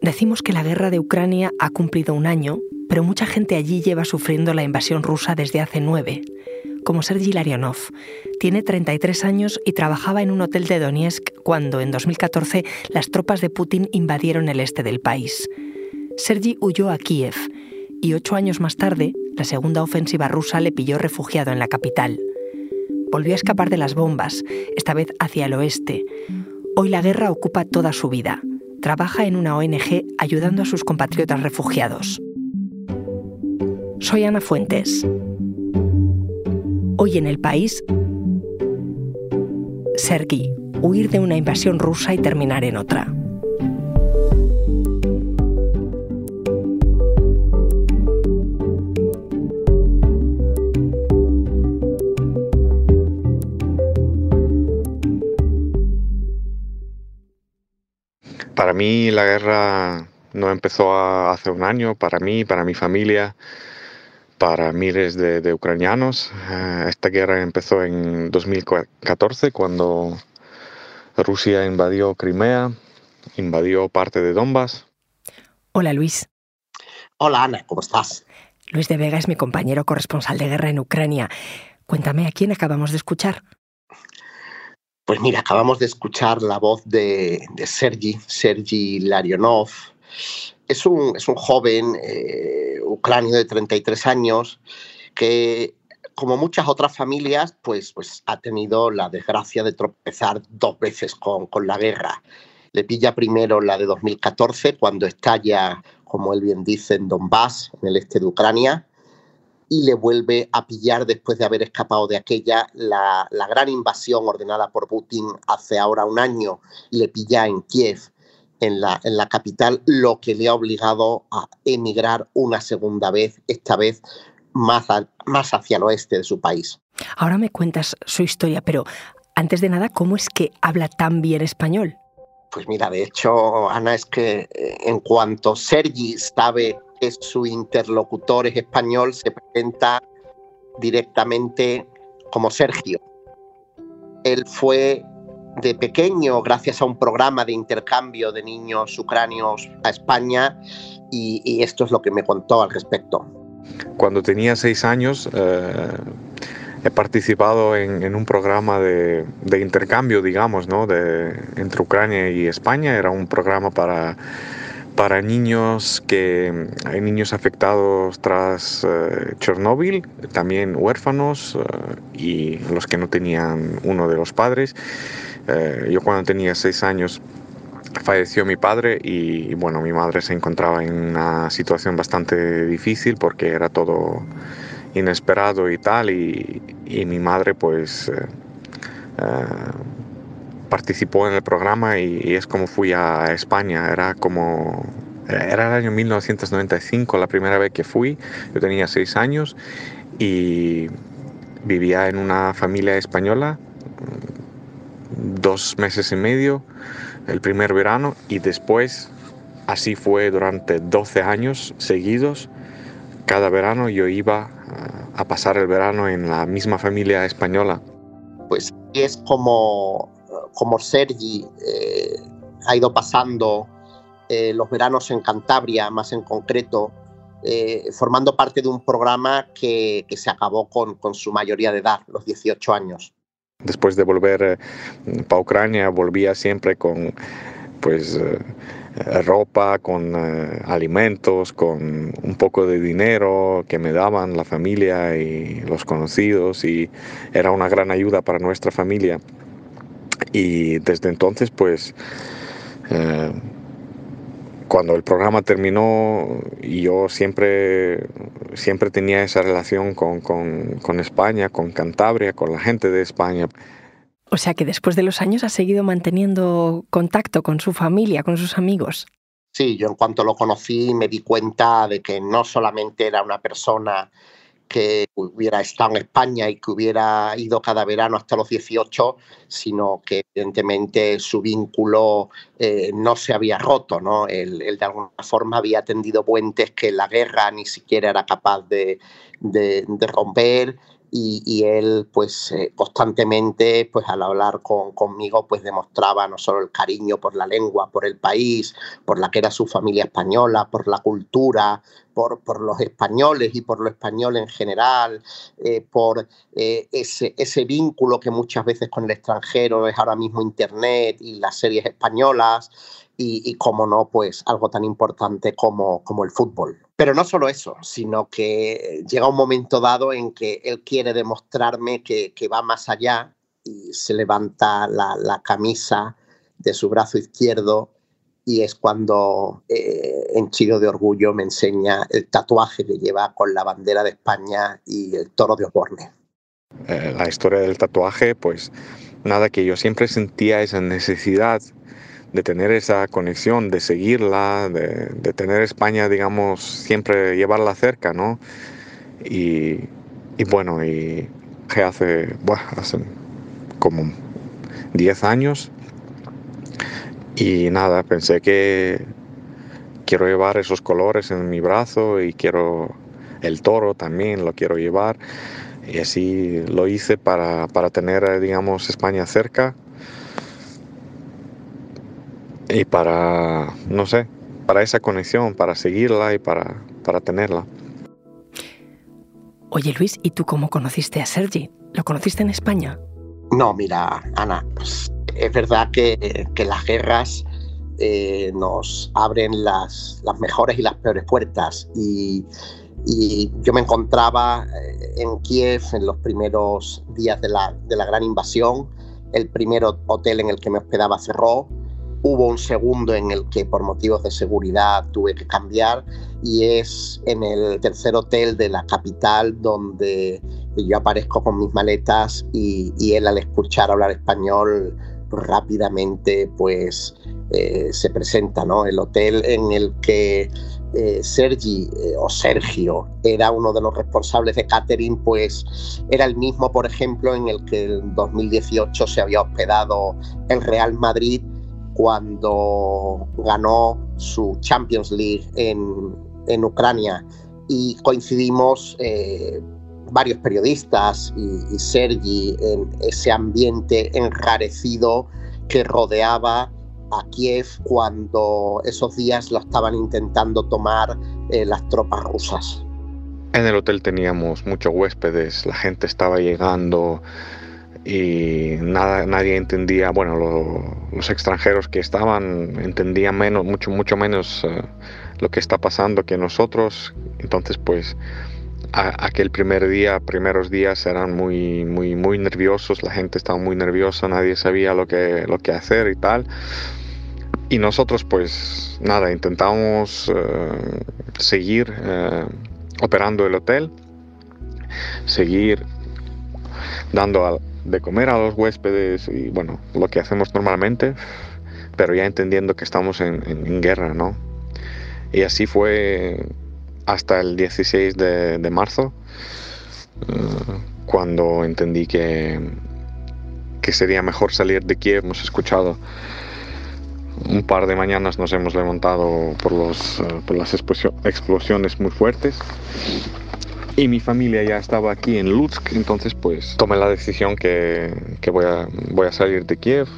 Decimos que la guerra de Ucrania ha cumplido un año, pero mucha gente allí lleva sufriendo la invasión rusa desde hace nueve, como Sergi Larionov. Tiene 33 años y trabajaba en un hotel de Donetsk cuando, en 2014, las tropas de Putin invadieron el este del país. Sergi huyó a Kiev y ocho años más tarde, la segunda ofensiva rusa le pilló refugiado en la capital. Volvió a escapar de las bombas, esta vez hacia el oeste. Hoy la guerra ocupa toda su vida. Trabaja en una ONG ayudando a sus compatriotas refugiados. Soy Ana Fuentes. Hoy en el país, Sergi, huir de una invasión rusa y terminar en otra. Para mí la guerra no empezó hace un año, para mí, para mi familia, para miles de, ucranianos. Eh, esta guerra empezó en 2014 cuando Rusia invadió Crimea, invadió parte de Donbass. Hola Luis. Hola Ana, ¿cómo estás? Luis de Vega es mi compañero corresponsal de guerra en Ucrania. Cuéntame, ¿a quién acabamos de escuchar? Pues mira, acabamos de escuchar la voz de, Sergi, Sergi Larionov. Es un, es un joven eh, ucranio de 33 años que, como muchas otras familias, pues, pues ha tenido la desgracia de tropezar dos veces con, con la guerra. Le pilla primero la de 2014, cuando estalla, como él bien dice, en Donbass, en el este de Ucrania, y le vuelve a pillar después de haber escapado de aquella la, gran invasión ordenada por Putin hace ahora un año y le pilla en Kiev, en la, en la capital, lo que le ha obligado a emigrar una segunda vez, esta vez más, más hacia el oeste de su país. Ahora me cuentas su historia, pero antes de nada, ¿cómo es que habla tan bien español? Pues mira, de hecho, Ana, es que eh, en cuanto Sergi sabe que su interlocutor es español, se presenta directamente como Sergio. Él fue de pequeño, gracias a un programa de intercambio de niños ucranios a España, y, esto es lo que me contó al respecto. Cuando tenía seis años, eh, he participado en, un programa de, intercambio, digamos, ¿no? de, entre Ucrania y España. Era un programa para para niños que hay niños afectados tras uh, Chernóbil, también huérfanos eh, y los que no tenían uno de los padres. Eh, yo cuando tenía seis años falleció mi padre y, bueno, mi madre se encontraba en una situación bastante difícil porque era todo inesperado y tal y, mi madre pues participó en el programa y, es como fui a España. Era como era el año 1995 la primera vez que fui. Yo tenía seis años y vivía en una familia española dos meses y medio el primer verano y después así fue durante 12 años seguidos. Cada verano yo iba a pasar el verano en la misma familia española. Pues es como como Sergi eh, ha ido pasando eh, los veranos en Cantabria, más en concreto, eh, formando parte de un programa que, se acabó con, su mayoría de edad, los 18 años. Después de volver para Ucrania, volvía siempre con pues ropa, con alimentos, con un poco de dinero que me daban la familia y los conocidos y era una gran ayuda para nuestra familia. Y desde entonces, pues, eh, cuando el programa terminó, yo siempre, siempre tenía esa relación con, con, España, con Cantabria, con la gente de España. O sea que después de los años ha seguido manteniendo contacto con su familia, con sus amigos. Sí, yo en cuanto lo conocí me di cuenta de que no solamente era una persona que hubiera estado en España y que hubiera ido cada verano hasta los 18, sino que evidentemente su vínculo eh, no se había roto, ¿no? Él, de alguna forma había tendido puentes que la guerra ni siquiera era capaz de, romper y, él pues eh, constantemente pues al hablar con, conmigo pues demostraba no solo el cariño por la lengua, por el país, por la que era su familia española, por la cultura, por, por los españoles y por lo español en general, eh, por ese, ese vínculo que muchas veces con el extranjero es ahora mismo Internet y las series españolas y, como no, pues algo tan importante como, como el fútbol. Pero no solo eso, sino que llega un momento dado en que él quiere demostrarme que, que va más allá y se levanta la, la, camisa de su brazo izquierdo y es cuando eh, en Chido de Orgullo me enseña el tatuaje que lleva con la bandera de España y el toro de Osborne. Eh, la historia del tatuaje, pues nada, que yo siempre sentía esa necesidad de tener esa conexión, de seguirla, de, tener España, digamos, siempre llevarla cerca, ¿no? Y, bueno, y hace, bueno, hace como 10 años y nada, pensé que quiero llevar esos colores en mi brazo y quiero el toro también, lo quiero llevar. Y así lo hice para, para tener, digamos, España cerca y para, no sé, para esa conexión, para seguirla y para, para tenerla. Oye Luis, ¿y tú cómo conociste a Sergi? ¿Lo conociste en España? No, mira, Ana, pues, es verdad que, que las guerras eh, nos abren las, las, mejores y las peores puertas. Y, y, yo me encontraba eh, en Kiev en los primeros días de la, de la gran invasión. El primer hotel en el que me hospedaba cerró Hubo un segundo en el que por motivos de seguridad tuve que cambiar y es en el tercer hotel de la capital donde yo aparezco con mis maletas y, él al escuchar hablar español rápidamente pues eh, se presenta, ¿no? El hotel en el que eh, Sergi eh, o Sergio era uno de los responsables de catering, pues era el mismo, por ejemplo, en el que en 2018 se había hospedado el Real Madrid cuando ganó su Champions League en, Ucrania y coincidimos eh, varios periodistas y, Sergi en ese ambiente enrarecido que rodeaba a Kiev cuando esos días lo estaban intentando tomar eh, las tropas rusas. En el hotel teníamos muchos huéspedes, la gente estaba llegando, y nada, nadie entendía, bueno, los extranjeros que estaban entendían menos, mucho, mucho menos eh, lo que está pasando que nosotros. Entonces, pues, aquel primer día, primeros días eran muy, muy, muy nerviosos, la gente estaba muy nerviosa, nadie sabía lo que, lo que hacer y tal. Y nosotros, pues, nada, intentamos eh, seguir eh, operando el hotel, seguir dando de comer a los huéspedes y bueno, lo que hacemos normalmente, pero ya entendiendo que estamos en, guerra, ¿no? Y así fue hasta el 16 de, marzo, eh, cuando entendí que, que sería mejor salir de Kiev. Hemos escuchado un par de mañanas, nos hemos levantado por, los, eh, por las explosiones muy fuertes y mi familia ya estaba aquí en Lutsk, entonces pues tomé la decisión que, que voy, a, voy a salir de Kiev.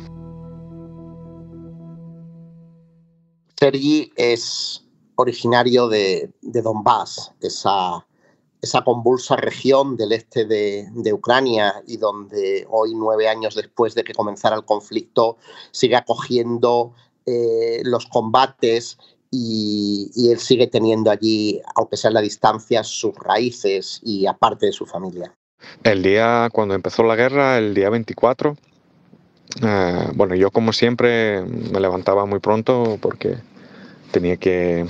Sergi es originario de, de Donbass, esa, esa convulsa región del este de, de, Ucrania y donde hoy, nueve años después de que comenzara el conflicto, sigue acogiendo eh, los combates y, él sigue teniendo allí, aunque sea a la distancia, sus raíces y aparte de su familia. El día cuando empezó la guerra, el día 24, eh, bueno, yo como siempre me levantaba muy pronto porque tenía que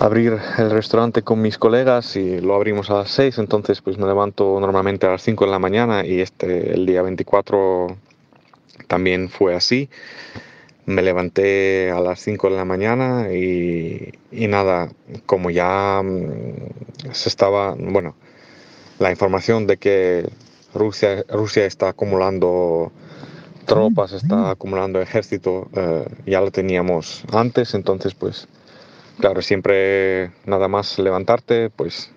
abrir el restaurante con mis colegas y lo abrimos a las 6, entonces pues me levanto normalmente a las 5 de la mañana y este el día 24 también fue así me levanté a las 5 de la mañana y, nada, como ya mm, se estaba, bueno, la información de que Rusia, Rusia está acumulando tropas, está acumulando ejército, eh, ya lo teníamos antes, entonces pues claro, siempre nada más levantarte, pues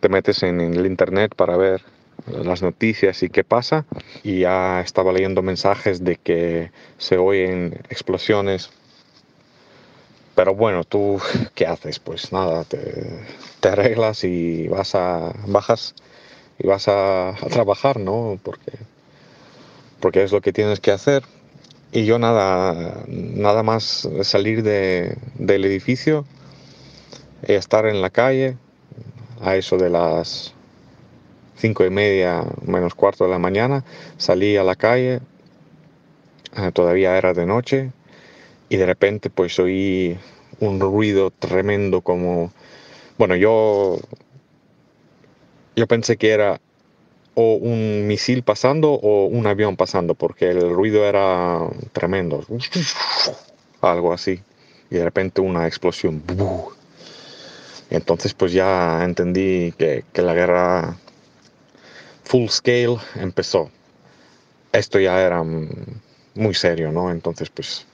te metes en el internet para ver las noticias y qué pasa. Y ya estaba leyendo mensajes de que se oyen explosiones. Pero bueno tú qué haces pues nada te, arreglas y vas a bajas y vas a, trabajar no porque porque es lo que tienes que hacer. Y yo nada nada más salir de, del edificio y estar en la calle a eso de las cinco y media menos cuarto de la mañana, salí a la calle, eh, todavía era de noche, y de repente pues oí un ruido tremendo como, bueno, yo, yo pensé que era o un misil pasando o un avión pasando, porque el ruido era tremendo, algo así, y de repente una explosión. Entonces pues ya entendí que, que la guerra full scale empezó. Esto ya era muy serio, ¿no? Entonces, pues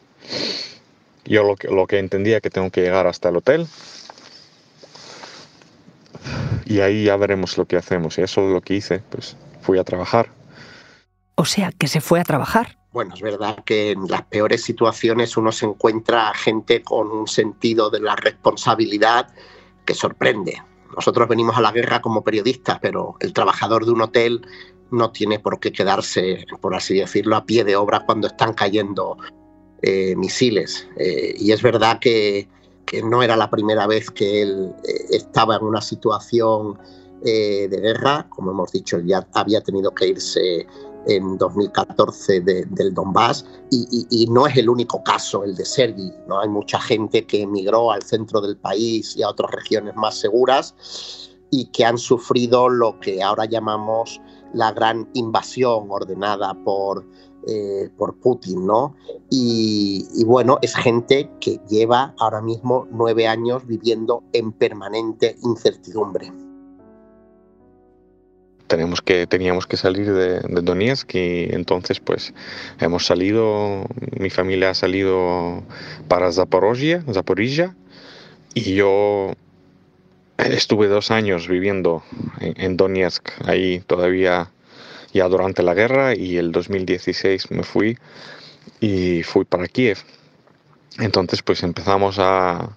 yo lo que, lo que entendía que tengo que llegar hasta el hotel y ahí ya veremos lo que hacemos. Y eso es lo que hice, pues fui a trabajar. O sea, que se fue a trabajar. Bueno, es verdad que en las peores situaciones uno se encuentra gente con un sentido de la responsabilidad que sorprende. Nosotros venimos a la guerra como periodistas, pero el trabajador de un hotel no tiene por qué quedarse, por así decirlo, a pie de obra cuando están cayendo eh, misiles. Eh, y es verdad que, no era la primera vez que él eh, estaba en una situación de guerra. Como hemos dicho, él ya había tenido que irse en 2014 del Donbass y, no es el único caso el de Sergi, ¿no? hay mucha gente que emigró al centro del país y a otras regiones más seguras y que han sufrido lo que ahora llamamos la gran invasión ordenada por, eh, por Putin, ¿no? Y, y, bueno, es gente que lleva ahora mismo nueve años viviendo en permanente incertidumbre tenemos que, teníamos que salir de, de, Donetsk y entonces pues hemos salido, mi familia ha salido para Zaporozhia, Zaporilla y yo estuve dos años viviendo en, en Donetsk, ahí todavía ya durante la guerra y el 2016 me fui y fui para Kiev. Entonces pues empezamos a,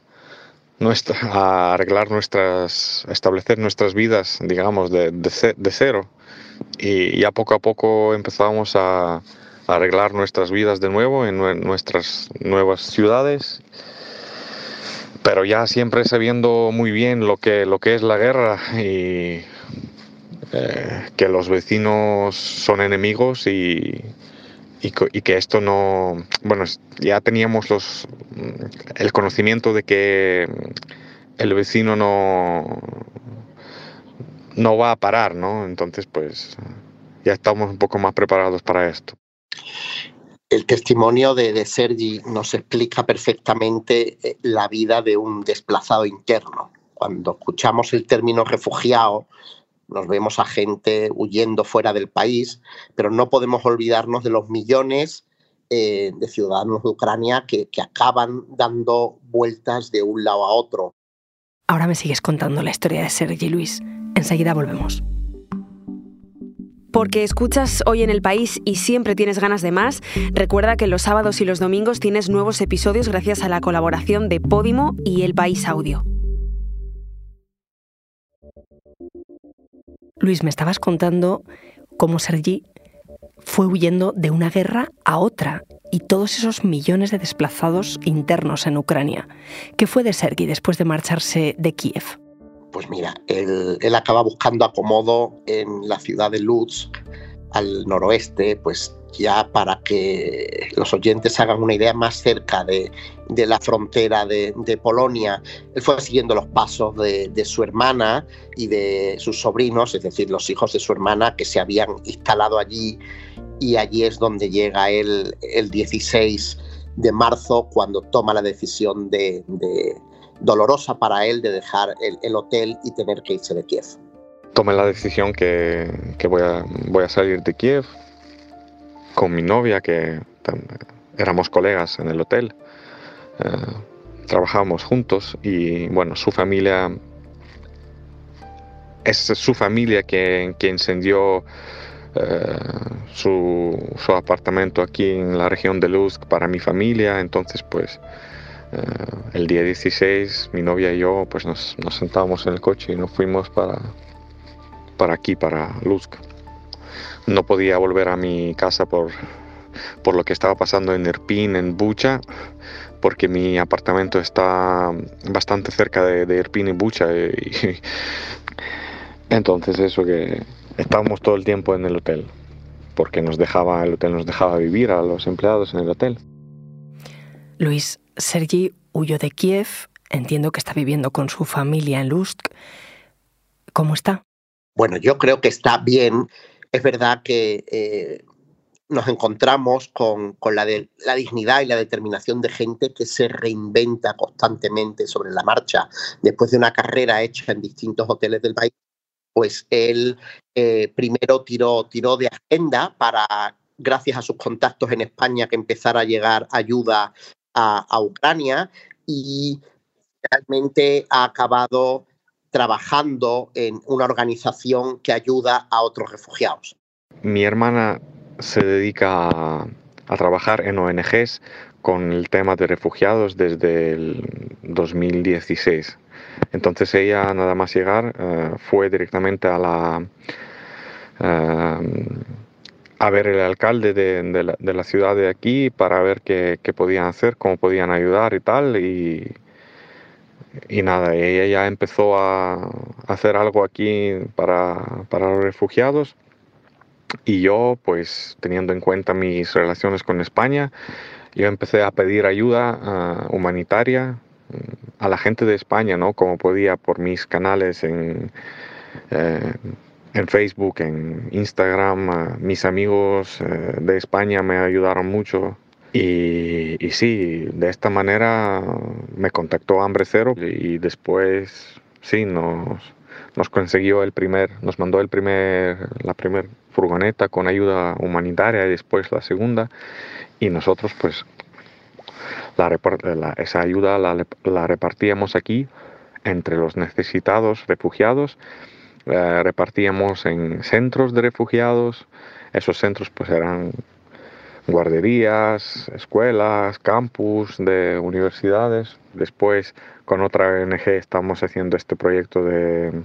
a arreglar nuestras, establecer nuestras vidas, digamos, de, de, cero. Y ya poco a poco empezamos a, arreglar nuestras vidas de nuevo en nuestras nuevas ciudades pero ya siempre sabiendo muy bien lo que, lo que es la guerra y eh, que los vecinos son enemigos y, y, que esto no, bueno, ya teníamos los, el conocimiento de que el vecino no, no va a parar, ¿no? Entonces, pues ya estamos un poco más preparados para esto. El testimonio de, de Sergi nos explica perfectamente eh, la vida de un desplazado interno. Cuando escuchamos el término refugiado, nos vemos a gente huyendo fuera del país, pero no podemos olvidarnos de los millones eh, de ciudadanos de Ucrania que, que acaban dando vueltas de un lado a otro. Ahora me sigues contando la historia de Sergi Luis. Enseguida volvemos. Porque escuchas hoy en el país y siempre tienes ganas de más, recuerda que los sábados y los domingos tienes nuevos episodios gracias a la colaboración de Podimo y El País Audio. Luis, me estabas contando cómo Sergi fue huyendo de una guerra a otra y todos esos millones de desplazados internos en Ucrania. ¿Qué fue de Sergi después de marcharse de Kiev? Pues mira, él, acaba buscando acomodo en la ciudad de Lutsk, al noroeste, pues ya para que los oyentes hagan una idea más cerca de, la frontera de, Polonia. Él fue siguiendo los pasos de, su hermana y de sus sobrinos, es decir, los hijos de su hermana que se habían instalado allí y allí es donde llega él el 16 de marzo cuando toma la decisión de, dolorosa para él de dejar el, hotel y tener que irse de Kiev. Tomé la decisión que, voy a salir de Kiev, con mi novia, que éramos colegas en el hotel, eh, trabajábamos juntos y bueno, su familia es su familia que, que incendió eh, su, su, apartamento aquí en la región de Luzk para mi familia. Entonces, pues eh, el día 16 mi novia y yo pues nos, nos sentamos en el coche y nos fuimos para, para aquí, para Luzk. No podía volver a mi casa por, por lo que estaba pasando en Irpin, en Bucha, porque mi apartamento está bastante cerca de, de Irpin y Bucha. Y, entonces eso que estábamos todo el tiempo en el hotel, porque nos dejaba, el hotel nos dejaba vivir a los empleados en el hotel. Luis, Sergi huyó de Kiev, entiendo que está viviendo con su familia en Lutsk. ¿Cómo está? Bueno, yo creo que está bien. Es verdad que eh, nos encontramos con, con la, de, la, dignidad y la determinación de gente que se reinventa constantemente sobre la marcha. Después de una carrera hecha en distintos hoteles del país, pues él eh, primero tiró, tiró de agenda para, gracias a sus contactos en España, que empezara a llegar ayuda a, a Ucrania y realmente ha acabado trabajando en una organización que ayuda a otros refugiados. Mi hermana se dedica a, trabajar en ONGs con el tema de refugiados desde el 2016. Entonces ella nada más llegar uh, fue directamente a la uh, a ver el alcalde de, de, la, de, la, ciudad de aquí para ver qué, qué, podían hacer, cómo podían ayudar y tal. Y, y nada, ella ya empezó a hacer algo aquí para, para los refugiados. Y yo, pues teniendo en cuenta mis relaciones con España, yo empecé a pedir ayuda uh, humanitaria a la gente de España, ¿no? Como podía por mis canales en, eh, en Facebook, en Instagram. Uh, mis amigos uh, de España me ayudaron mucho. Y, y, sí, de esta manera me contactó Hambre Cero y después sí, nos, nos consiguió el primer, nos mandó el primer, la primera furgoneta con ayuda humanitaria y después la segunda. Y nosotros pues la, la, esa ayuda la, repartíamos aquí entre los necesitados, refugiados, eh, repartíamos en centros de refugiados, esos centros pues eran guarderías, escuelas, campus de universidades. Después con otra ONG estamos haciendo este proyecto de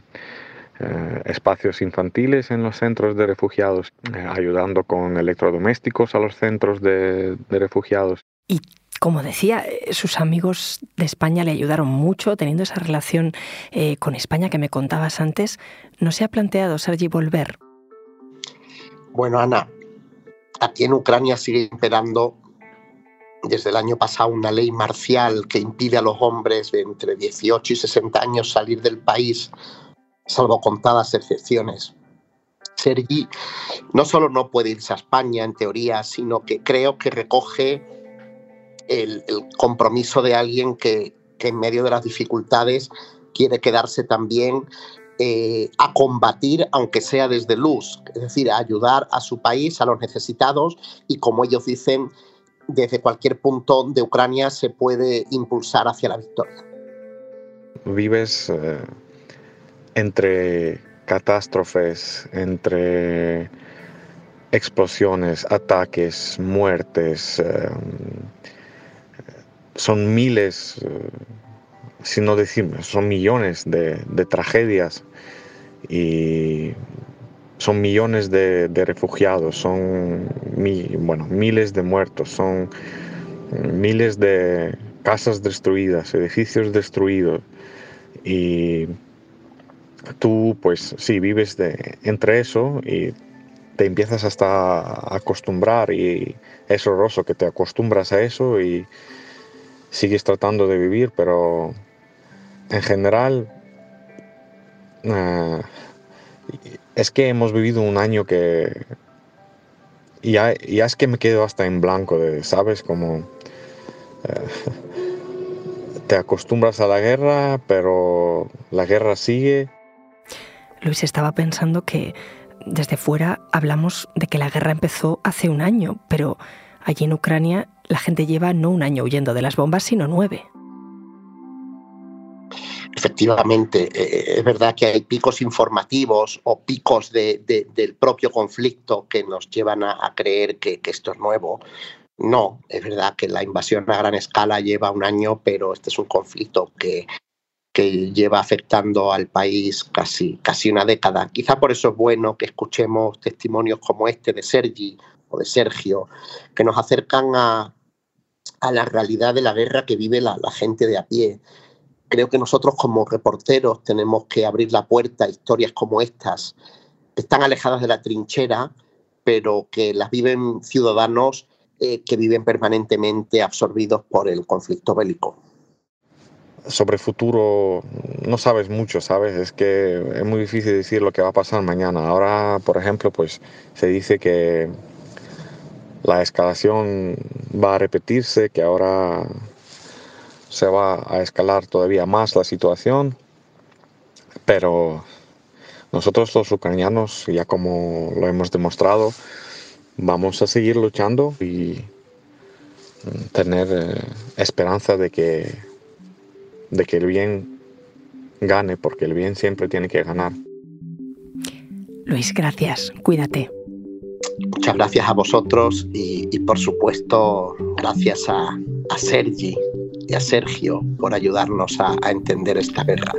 eh, espacios infantiles en los centros de refugiados, eh, ayudando con electrodomésticos a los centros de, de refugiados. ¿Y como decía, sus amigos de España le ayudaron mucho, teniendo esa relación eh, con España que me contabas antes. ¿No se ha planteado, Sergi, volver? Bueno, Ana, aquí en Ucrania sigue imperando desde el año pasado una ley marcial que impide a los hombres de entre 18 y 60 años salir del país, salvo contadas excepciones. Sergi no solo no puede irse a España en teoría, sino que creo que recoge el, compromiso de alguien que, en medio de las dificultades quiere quedarse también eh, a combatir, aunque sea desde luz, es decir, a ayudar a su país, a los necesitados y como ellos dicen, desde cualquier punto de Ucrania se puede impulsar hacia la victoria. Vives eh, entre catástrofes, entre explosiones, ataques, muertes. Eh, son miles, si no decimos, son millones de, de tragedias y son millones de, de refugiados, son bueno, miles de muertos, son miles de casas destruidas, edificios destruidos. Y tú pues sí vives de, entre eso y te empiezas hasta a acostumbrar y es horroroso que te acostumbras a eso y sigues tratando de vivir, pero en general uh, es que hemos vivido un año que ya, es que me quedo hasta en blanco, de, ¿sabes? Como uh, te acostumbras a la guerra, pero la guerra sigue. Luis estaba pensando que desde fuera hablamos de que la guerra empezó hace un año, pero allí en Ucrania la gente lleva no un año huyendo de las bombas, sino nueve. Efectivamente, eh, es verdad que hay picos informativos o picos del propio conflicto que nos llevan a, creer que, esto es nuevo. No, es verdad que la invasión a gran escala lleva un año, pero este es un conflicto que, lleva afectando al país casi, una década. Quizá por eso es bueno que escuchemos testimonios como este de Sergi o de Sergio, que nos acercan a, a la realidad de la guerra que vive la, la gente de a pie creo que nosotros como reporteros tenemos que abrir la puerta a historias como estas, que están alejadas de la trinchera, pero que las viven ciudadanos eh, que viven permanentemente absorbidos por el conflicto bélico. Sobre futuro no sabes mucho, ¿sabes? Es que es muy difícil decir lo que va a pasar mañana. Ahora, por ejemplo, pues se dice que la escalación va a repetirse, que ahora se va a escalar todavía más la situación, pero nosotros los ucranianos, ya como lo hemos demostrado, vamos a seguir luchando y tener eh, esperanza de que, de que el bien gane, porque el bien siempre tiene que ganar. Luis, gracias. Cuídate. Muchas gracias a vosotros y, por supuesto gracias a, a Sergi y a Sergio por ayudarnos a, entender esta guerra.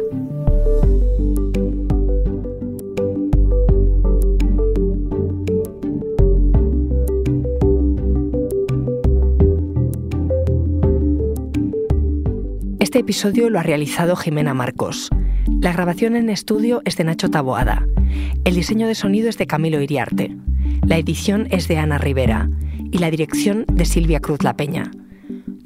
Este episodio lo ha realizado Jimena Marcos. La grabación en estudio es de Nacho Taboada. El diseño de sonido es de Camilo Iriarte. La edición es de Ana Rivera y la dirección de Silvia Cruz La Peña.